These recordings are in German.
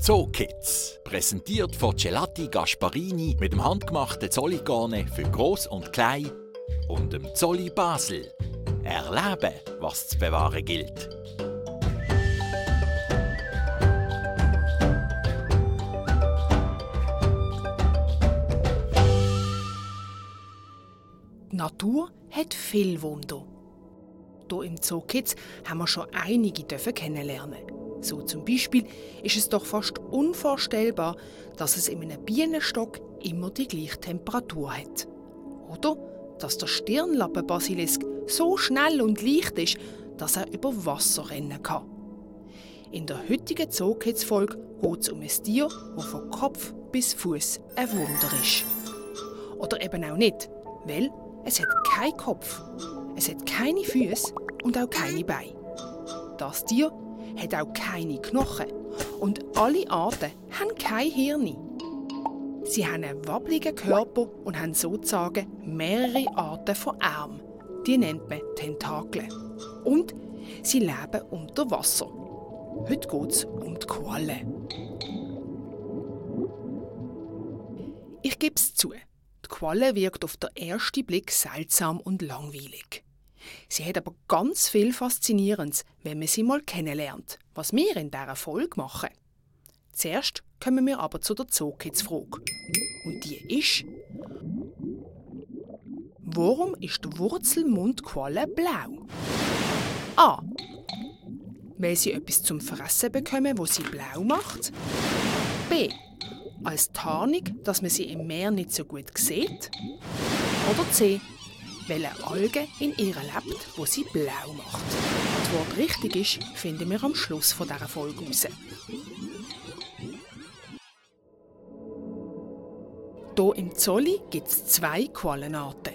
Zookids. Präsentiert von Gelati Gasparini mit dem handgemachten Zolligane für Groß und Klein und dem Zolli Basel. Erleben, was zu bewahren gilt. Die Natur hat viel Wunder. Hier im Zoo Kids haben wir schon einige kennenlernen. So zum Beispiel ist es doch fast unvorstellbar, dass es in einem Bienenstock immer die gleiche Temperatur hat. Oder dass der Stirnlappenbasilisk so schnell und leicht ist, dass er über Wasser rennen kann. In der heutigen Zookids-Folge geht es um ein Tier, das von Kopf bis Fuß ein Wunder ist. Oder eben auch nicht, weil es hat keinen Kopf, es hat keine Füße und auch keine Beine. Das Tier hat auch keine Knochen und alle Arten haben kein Hirn. Sie haben einen wabbligen Körper und haben sozusagen mehrere Arten von Armen. Die nennt man Tentakel. Und sie leben unter Wasser. Heute geht es um die Quallen. Ich gebe es zu, die Qualle wirkt auf den ersten Blick seltsam und langweilig. Sie hat aber ganz viel Faszinierendes, wenn man sie mal kennenlernt, was wir in dieser Folge machen. Zuerst kommen wir aber zu der Zookids-Frage. Und die ist: Warum ist die Wurzelmundqualle blau? A. Weil sie etwas zum Fressen bekommen, wo sie blau macht. B als Tarnung, dass man sie im Meer nicht so gut sieht? Oder C, weil eine Alge in ihr lebt, wo sie blau macht? Das Wort richtig ist, finden wir am Schluss von dieser Folge heraus. Hier im Zolli gibt es zwei Quallenarten.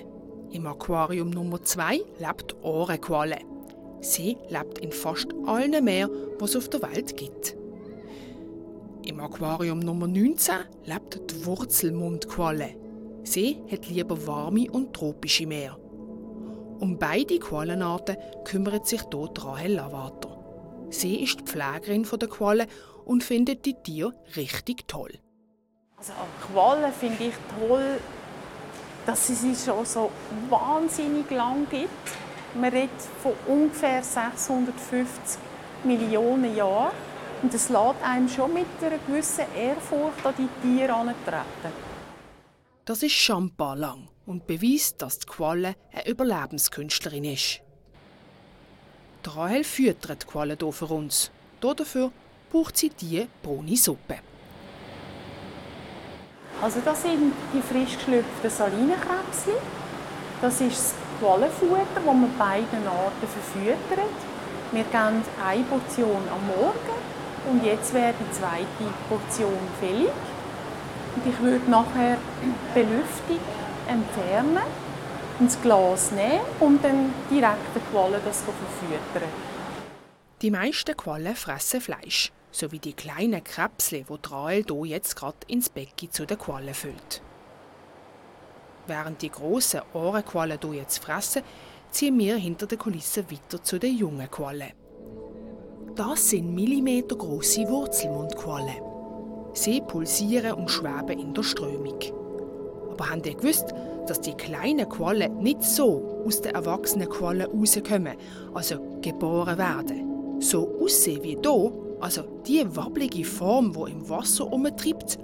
Im Aquarium Nummer 2 lebt Ohrenqualle. Sie lebt in fast allen Meeren, die es auf der Welt gibt. Im Aquarium Nummer 19 lebt die Wurzelmundqualle. Sie hat lieber warme und tropische Meer. Um beide Quallenarten kümmert sich dort Rahel Lavater. Sie ist die Pflegerin der Qualle und findet die Tiere richtig toll. Also an Quallen finde ich toll, dass es sie schon so wahnsinnig lang gibt. Man redet von ungefähr 650 Millionen Jahren. Und es lässt einem schon mit einer gewissen Ehrfurcht an die Tiere herantreten. Das ist Champa lang und beweist, dass die Qualle eine Überlebenskünstlerin ist. Die Rahel füttert die Qualle hier für uns. Dafür braucht sie diese braune Suppe. Also das sind die frisch geschlüpften Salinenkrebschen. Das ist das Quallenfutter, das man beiden Arten verfüttert. Wir geben eine Portion am Morgen und jetzt wäre die zweite Portion fällig. Und ich würde nachher die Belüftung entfernen, ins Glas nehmen und dann direkt den Quallen das verfüttern. Die meisten Quallen fressen Fleisch, sowie die kleinen Krebsle, die Trael hier jetzt gerade ins Becken zu den Quallen füllt. Während die grossen Ohrenquallen hier jetzt fressen, ziehen wir hinter den Kulissen weiter zu den jungen Quallen. Das sind millimetergroße Wurzelmundquallen. Sie pulsieren und schweben in der Strömung. Aber habt ihr gewusst, dass die kleinen Quallen nicht so aus den erwachsenen Quallen rauskommen, also geboren werden? So aussehen wie hier, also die wabbelige Form, die im Wasser umtreibt.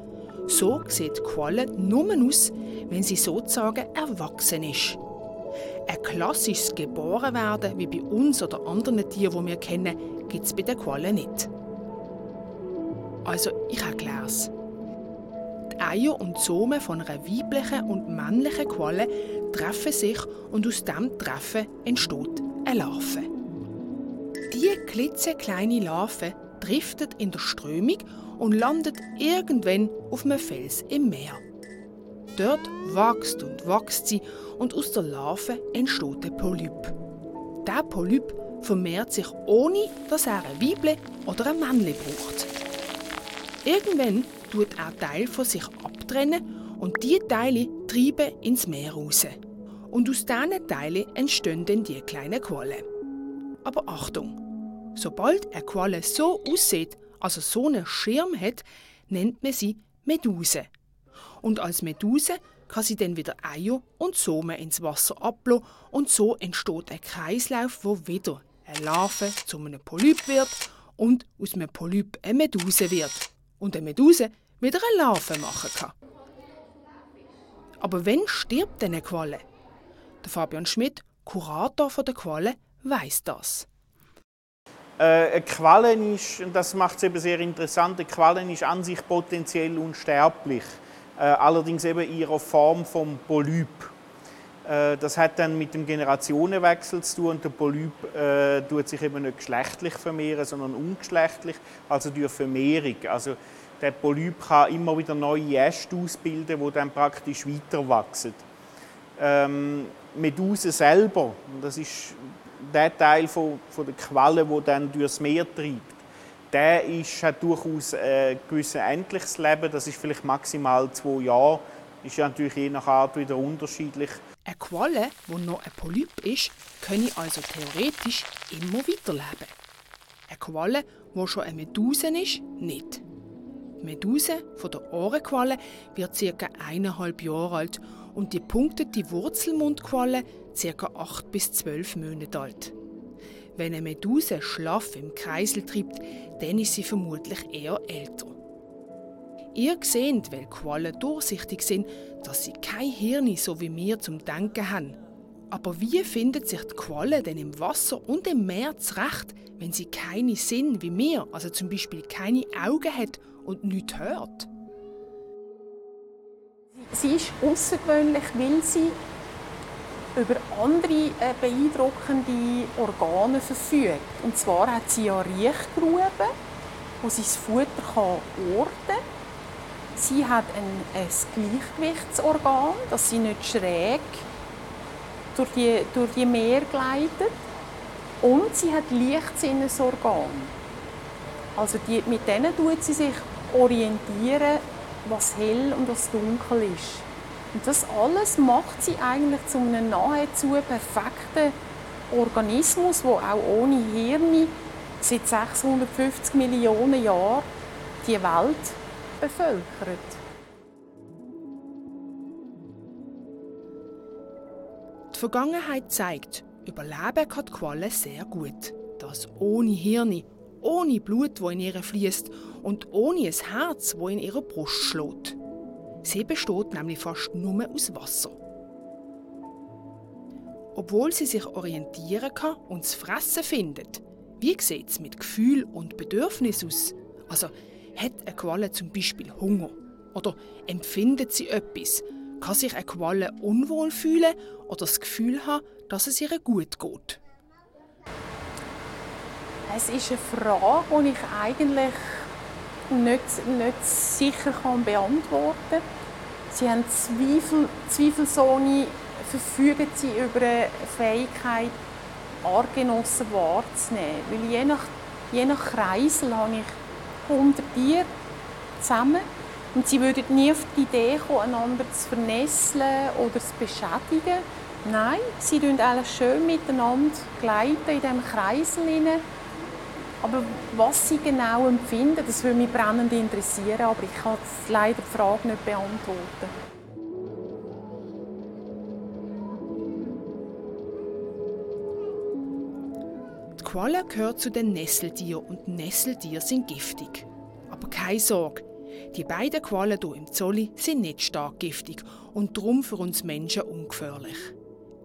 So sieht die Qualle nur aus, wenn sie sozusagen erwachsen ist. Ein klassisches Geborenwerden wie bei uns oder anderen Tieren, die wir kennen, gibt es bei den Quallen nicht. Also, ich erkläre es. Eier und Zome von einer weiblichen und männlichen Qualle treffen sich und aus diesem Treffen entsteht eine Larve. Diese klitzekleine Larve driftet in der Strömung und landet irgendwann auf einem Fels im Meer. Dort wächst und wächst sie und aus der Larve entsteht ein Polyp. Der Polyp vermehrt sich ohne, dass er ein Weibli oder ein Männli braucht. Irgendwann tut er Teil von sich abtrennen und die Teile treiben ins Meer raus. Und aus diesen Teilen entstehen dann die kleinen Quallen. Aber Achtung! Sobald eine Qualle so aussieht, also so einen Schirm hat, nennt man sie Meduse. Und als Meduse kann sie dann wieder Eier und Samen ins Wasser ablassen und so entsteht ein Kreislauf, wo wieder eine Larve zu einem Polyp wird und aus einem Polyp eine Meduse wird und eine Meduse wieder eine Larve machen kann. Aber wenn stirbt denn eine Qualle? Der Fabian Schmidt, Kurator der Qualle, weiß das. Äh, eine Qualle ist, das macht es eben sehr interessant, eine Qualle ist an sich potenziell unsterblich. Äh, allerdings eben in ihrer Form vom Polyp. Äh, das hat dann mit dem Generationenwechsel zu tun und der Polyp äh, tut sich eben nicht geschlechtlich vermehren, sondern ungeschlechtlich, also durch Vermehrung. Also der Polyp kann immer wieder neue Äste ausbilden, die dann praktisch weiter wachsen. Ähm, Medusen selber, das ist der Teil von, von der Qualle, der dann durchs Meer treibt, der ist, hat durchaus ein gewisses endliches Leben. Das ist vielleicht maximal zwei Jahre. Ist ja natürlich je nach Art wieder unterschiedlich. Eine Qualle, die noch ein Polyp ist, könne also theoretisch immer weiterleben. Eine Qualle, die schon eine Meduse ist, nicht. Die Meduse von der Ohrenqualle wird ca. eineinhalb Jahre alt und die punktete Wurzelmundqualle ca. 8 bis 12 Monate alt. Wenn eine Meduse schlaff im Kreisel treibt, dann ist sie vermutlich eher älter. Ihr seht, weil Quallen durchsichtig sind, dass sie kein Hirn so wie wir zum Denken haben. Aber wie findet sich die Qualle denn im Wasser und im Meer zurecht, wenn sie keine Sinn wie wir, also zum Beispiel keine Augen hat und nichts hört? Sie ist außergewöhnlich, weil sie über andere äh, beeindruckende Organe verfügt. Und zwar hat sie ja Riechgruben, wo sie das Futter kann orten kann. Sie hat ein, ein Gleichgewichtsorgan, dass sie nicht schräg durch die, durch die Meer gleitet. Und sie hat Lichtsinnesorgan. Also die, mit denen tut sie sich orientieren, was hell und was dunkel ist. Und das alles macht sie eigentlich zu einem nahezu perfekten Organismus, der auch ohne Hirn seit 650 Millionen Jahren die Welt bevölkert. Die Vergangenheit zeigt, überleben kann die Qualle sehr gut. Das ohne Hirn, ohne Blut, wo in ihr fließt und ohne ein Herz, wo in ihrer Brust schlägt. Sie besteht nämlich fast nur aus Wasser. Obwohl sie sich orientieren kann und das Fressen findet, wie sieht es mit Gefühl und Bedürfnis aus? Also hat eine Qualle zum Beispiel Hunger? Oder empfindet sie etwas? Kann sich eine Qualle unwohl fühlen oder das Gefühl haben, dass es ihr gut geht? Es ist eine Frage, die ich eigentlich nicht, nicht sicher kann beantworten kann. Sie haben Zweifel, Zweifelsohne verfügen sie über eine Fähigkeit, Artgenossen wahrzunehmen. Weil je nach, je nach Kreisel habe ich 100 Tiere zusammen und sie würden nie auf die Idee kommen, einander zu vernässeln oder zu beschädigen. Nein, sie gleiten alles schön miteinander gleiten in diesem Kreisel. Aber was sie genau empfinden, das würde mich brennend interessieren, aber ich kann leider die Frage nicht beantworten. Qualle gehört zu den Nesseltieren und Nesseltiere sind giftig. Aber keine Sorge, die beiden Quallen hier im Zolli sind nicht stark giftig und darum für uns Menschen ungefährlich.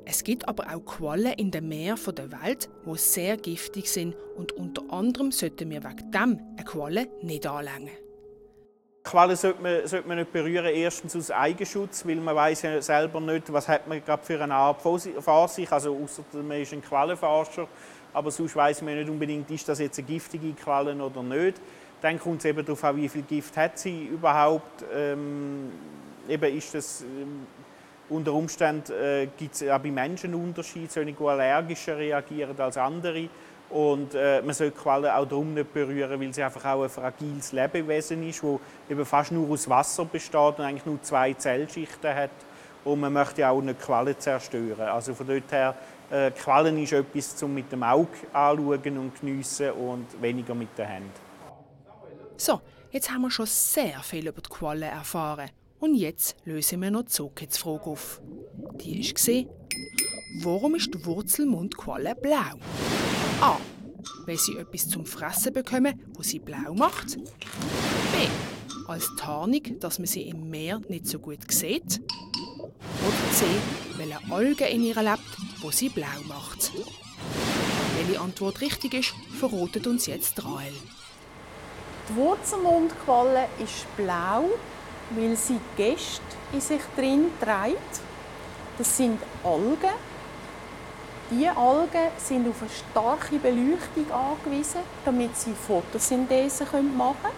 Es gibt aber auch Quallen in den Meeren der Welt, die sehr giftig sind und unter anderem sollten wir wegen dem eine Qualle nicht anlängen. Quallen sollte man, sollte man nicht berühren, erstens aus Eigenschutz, weil man weiß ja selber nicht, was hat man gerade für eine Art vor sich, also außer man ist ein Quallenforscher, aber sonst weiß man nicht unbedingt, ist das jetzt eine giftige Qualle oder nicht. Dann kommt es eben darauf an, wie viel Gift hat sie überhaupt. Ähm, eben ist das ähm, unter Umständen äh, gibt es auch bei Menschen Unterschiede, solche allergischer reagieren als andere. Und äh, man sollte Quallen auch darum nicht berühren, weil sie einfach auch ein fragiles Lebewesen ist, das fast nur aus Wasser besteht und eigentlich nur zwei Zellschichten hat. Und man möchte auch nicht Quallen zerstören. Also von dort her, äh, Quallen ist etwas zum mit dem Auge anschauen und geniessen und weniger mit den Händen. So, jetzt haben wir schon sehr viel über die Qualle erfahren. Und jetzt lösen wir noch die Zookids-Frage auf. Die war, warum ist die Wurzelmundqualle blau? A. Weil sie etwas zum Fressen bekommen, wo sie blau macht. B. Als Tarnung, dass man sie im Meer nicht so gut sieht. Oder C. Weil eine Alge in ihr lebt, wo sie blau macht. Welche Antwort richtig ist, verrotet uns jetzt Rael. Die Wurzelmundqualle ist blau, weil sie Gäste in sich drin trägt. Das sind Algen. Diese Algen sind auf eine starke Beleuchtung angewiesen, damit sie Photosynthese machen können.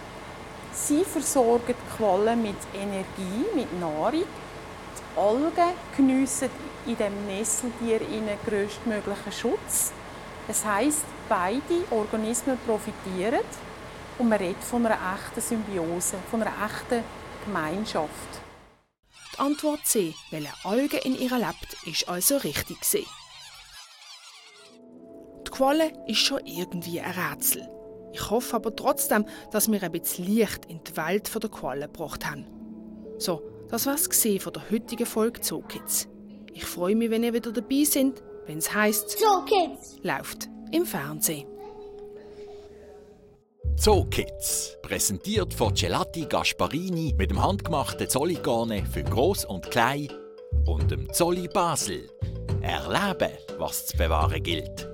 Sie versorgen die Qualle mit Energie, mit Nahrung. Die Algen geniessen in dem Nesseltier größtmöglichen Schutz. Das heißt, beide Organismen profitieren und man redet von einer echten Symbiose, von einer echten Gemeinschaft. Die Antwort C, welche Alge in ihr lebt, ist also richtig. Die Qualle ist schon irgendwie ein Rätsel. Ich hoffe aber trotzdem, dass wir ein bisschen Licht in die Welt der Qualle gebracht haben. So, das war es von der heutigen Folge Zookids. Ich freue mich, wenn ihr wieder dabei seid, wenn es heisst Zookids läuft im Fernsehen. Zookids, präsentiert von Gelati Gasparini mit dem handgemachten Zolligane für Groß und Klein und dem Zolli Basel. Erleben, was zu bewahren gilt.